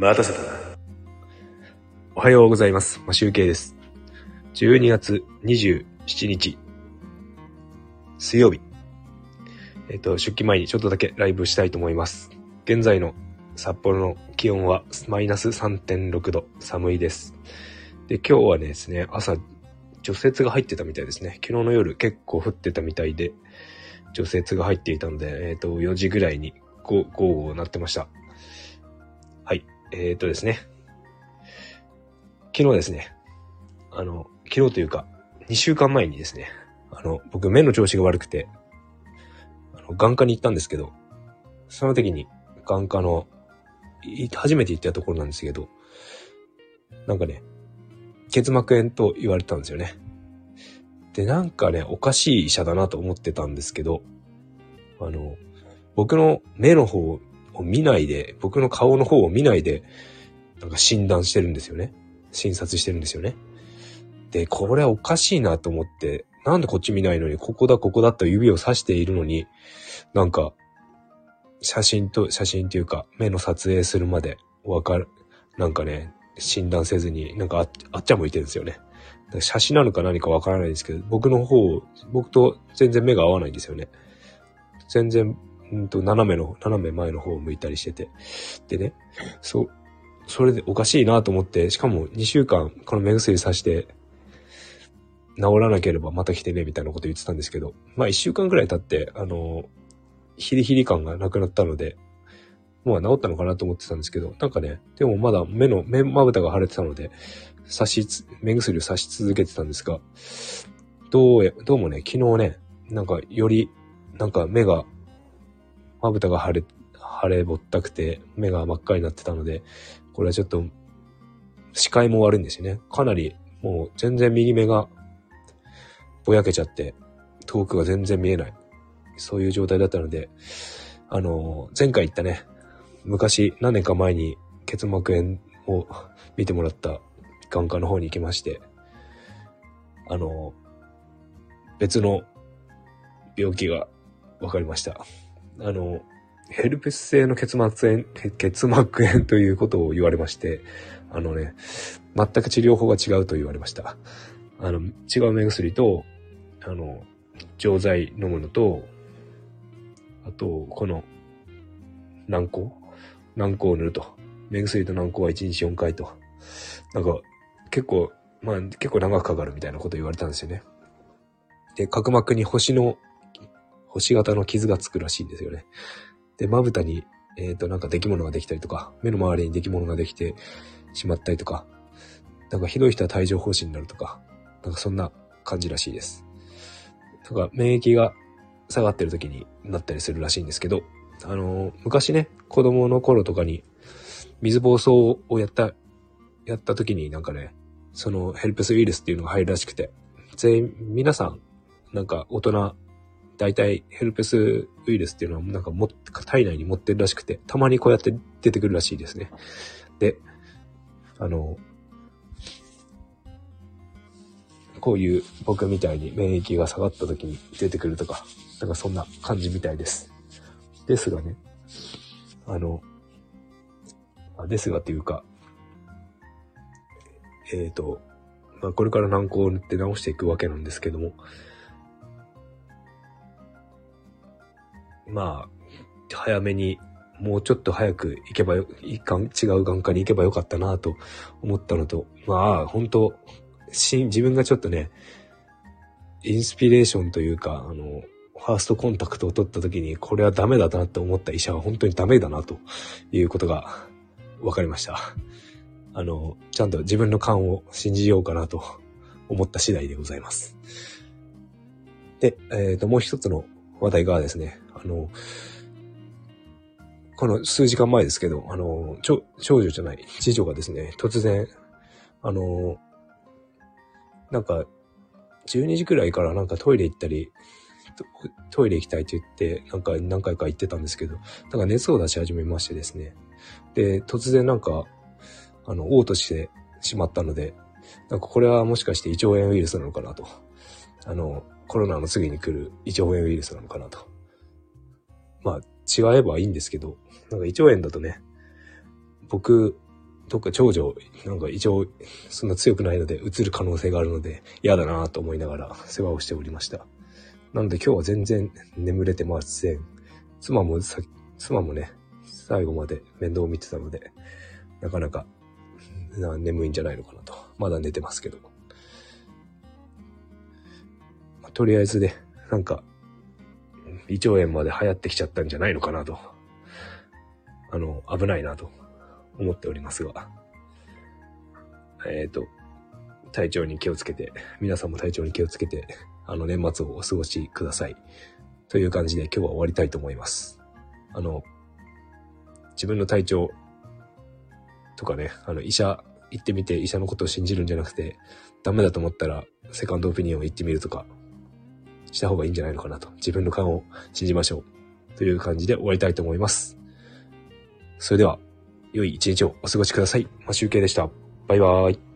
待たせたな。おはようございます。マシュウケイです。12月27日、水曜日。えっ、と、出勤前にちょっとだけライブしたいと思います。現在の札幌の気温はマイナス3.6度、寒いです。で、今日はですね、朝、除雪が入ってたみたいですね。昨日の夜結構降ってたみたいで、除雪が入っていたので、えっ、と、4時ぐらいにゴーゴーゴー鳴ってました。はい。えっ、とですね。昨日ですね。あの、昨日というか、2週間前にですね、あの、僕目の調子が悪くて、あの、眼科に行ったんですけど、その時に眼科の、初めて行ったところなんですけど、なんかね、結膜炎と言われたんですよね。で、なんかね、おかしい医者だなと思ってたんですけど、あの、僕の目の方を見ないで、僕の顔の方を見ないで、なんか診断してるんですよね。診察してるんですよね。で、これはおかしいなと思って、なんでこっち見ないのに、ここだ、ここだと指を指しているのに、なんか、写真と、写真っていうか、目の撮影するまでわかる、なんかね、診断せずに、なんかあっちゃ向いてるんですよね。写真なのか何かわからないですけど、僕の方、僕と全然目が合わないんですよね。全然、うんと、斜めの、斜め前の方を向いたりしてて。でね、そう、それでおかしいなと思って、しかも2週間この目薬さして、治らなければまた来てね、みたいなこと言ってたんですけど、まあ1週間くらい経って、あの、ヒリヒリ感がなくなったので、もう治ったのかなと思ってたんですけど、なんかね、でもまだ目の、目まぶたが腫れてたので、刺し、目薬を刺し続けてたんですが、どうや、どうもね、昨日ね、なんかより、なんか目が、まぶたが腫れ、腫れぼったくて、目が真っ赤になってたので、これはちょっと、視界も悪いんですよね。かなり、もう全然右目が、ぼやけちゃって、遠くが全然見えない。そういう状態だったので、あの、前回言ったね、昔、何年か前に結膜炎を見てもらった眼科の方に行きまして、あの、別の病気が分かりました。あの、ヘルペス性の結膜炎、結膜炎ということを言われまして、あのね、全く治療法が違うと言われました。あの、違う目薬と、あの、錠剤飲むのと、あと、この、軟膏？軟膏を塗ると。目薬と軟膏は1日4回と。なんか、結構、まあ、結構長くかかるみたいなこと言われたんですよね。で、角膜に星の、星型の傷がつくらしいんですよね。で、まぶたに、えっ、と、なんか出来物ができたりとか、目の周りに出来物ができてしまったりとか、なんかひどい人は帯状疱疹になるとか、なんかそんな感じらしいです。なんか免疫が下がってる時になったりするらしいんですけど、あのー昔ね、子供の頃とかに水疱瘡をやった、やった時になんかね、そのヘルペスウイルスっていうのが入るらしくて、全員、皆さん、なんか大人、大体ヘルペスウイルスっていうのはなんかもっ体内に持ってるらしくて、たまにこうやって出てくるらしいですね。で、あの、こういう僕みたいに免疫が下がった時に出てくるとか、なんかそんな感じみたいです。ですがね、あの、ですがっていうか、えっ、と、まあ、これから軟膏を塗って直していくわけなんですけども、まあ、早めに、もうちょっと早く行けばよ、いか違う眼科に行けばよかったなと思ったのと、まあ、本当し自分がちょっとね、インスピレーションというか、あの、ファーストコンタクトを取った時に、これはダメだなって思った医者は本当にダメだなということが分かりました。あの、ちゃんと自分の勘を信じようかなと思った次第でございます。で、えっ、と、もう一つの話題がですね、あの、この数時間前ですけど、あの、長長女じゃない、次女がですね、突然、あの、なんか、12時くらいからなんかトイレ行ったり、トイレ行きたいって言って、なんか何回か行ってたんですけど、なんか熱を出し始めましてですね。で、突然なんか、あの、嘔吐してしまったので、なんかこれはもしかして胃腸炎ウイルスなのかなと。あの、コロナの次に来る胃腸炎ウイルスなのかなと。まあ、違えばいいんですけど、なんか胃腸炎だとね、僕、どっか長女、なんか一応、そんな強くないので、移る可能性があるので、嫌だなと思いながら世話をしておりました。なので今日は全然眠れてません。妻もさ、妻もね、最後まで面倒を見てたので、なかなか、な眠いんじゃないのかなと。まだ寝てますけど。とりあえずね、なんか、胃腸炎まで流行ってきちゃったんじゃないのかなと。あの、危ないなと思っておりますが。えっ、ー、と、体調に気をつけて、皆さんも体調に気をつけて、あの、年末をお過ごしください。という感じで今日は終わりたいと思います。あの、自分の体調とかね、あの、医者行ってみて医者のことを信じるんじゃなくて、ダメだと思ったら、セカンドオピニオン行ってみるとか、した方がいいんじゃないのかなと。自分の勘を信じましょう。という感じで終わりたいと思います。それでは、良い一日をお過ごしください。マシュウケイでした。バイバーイ。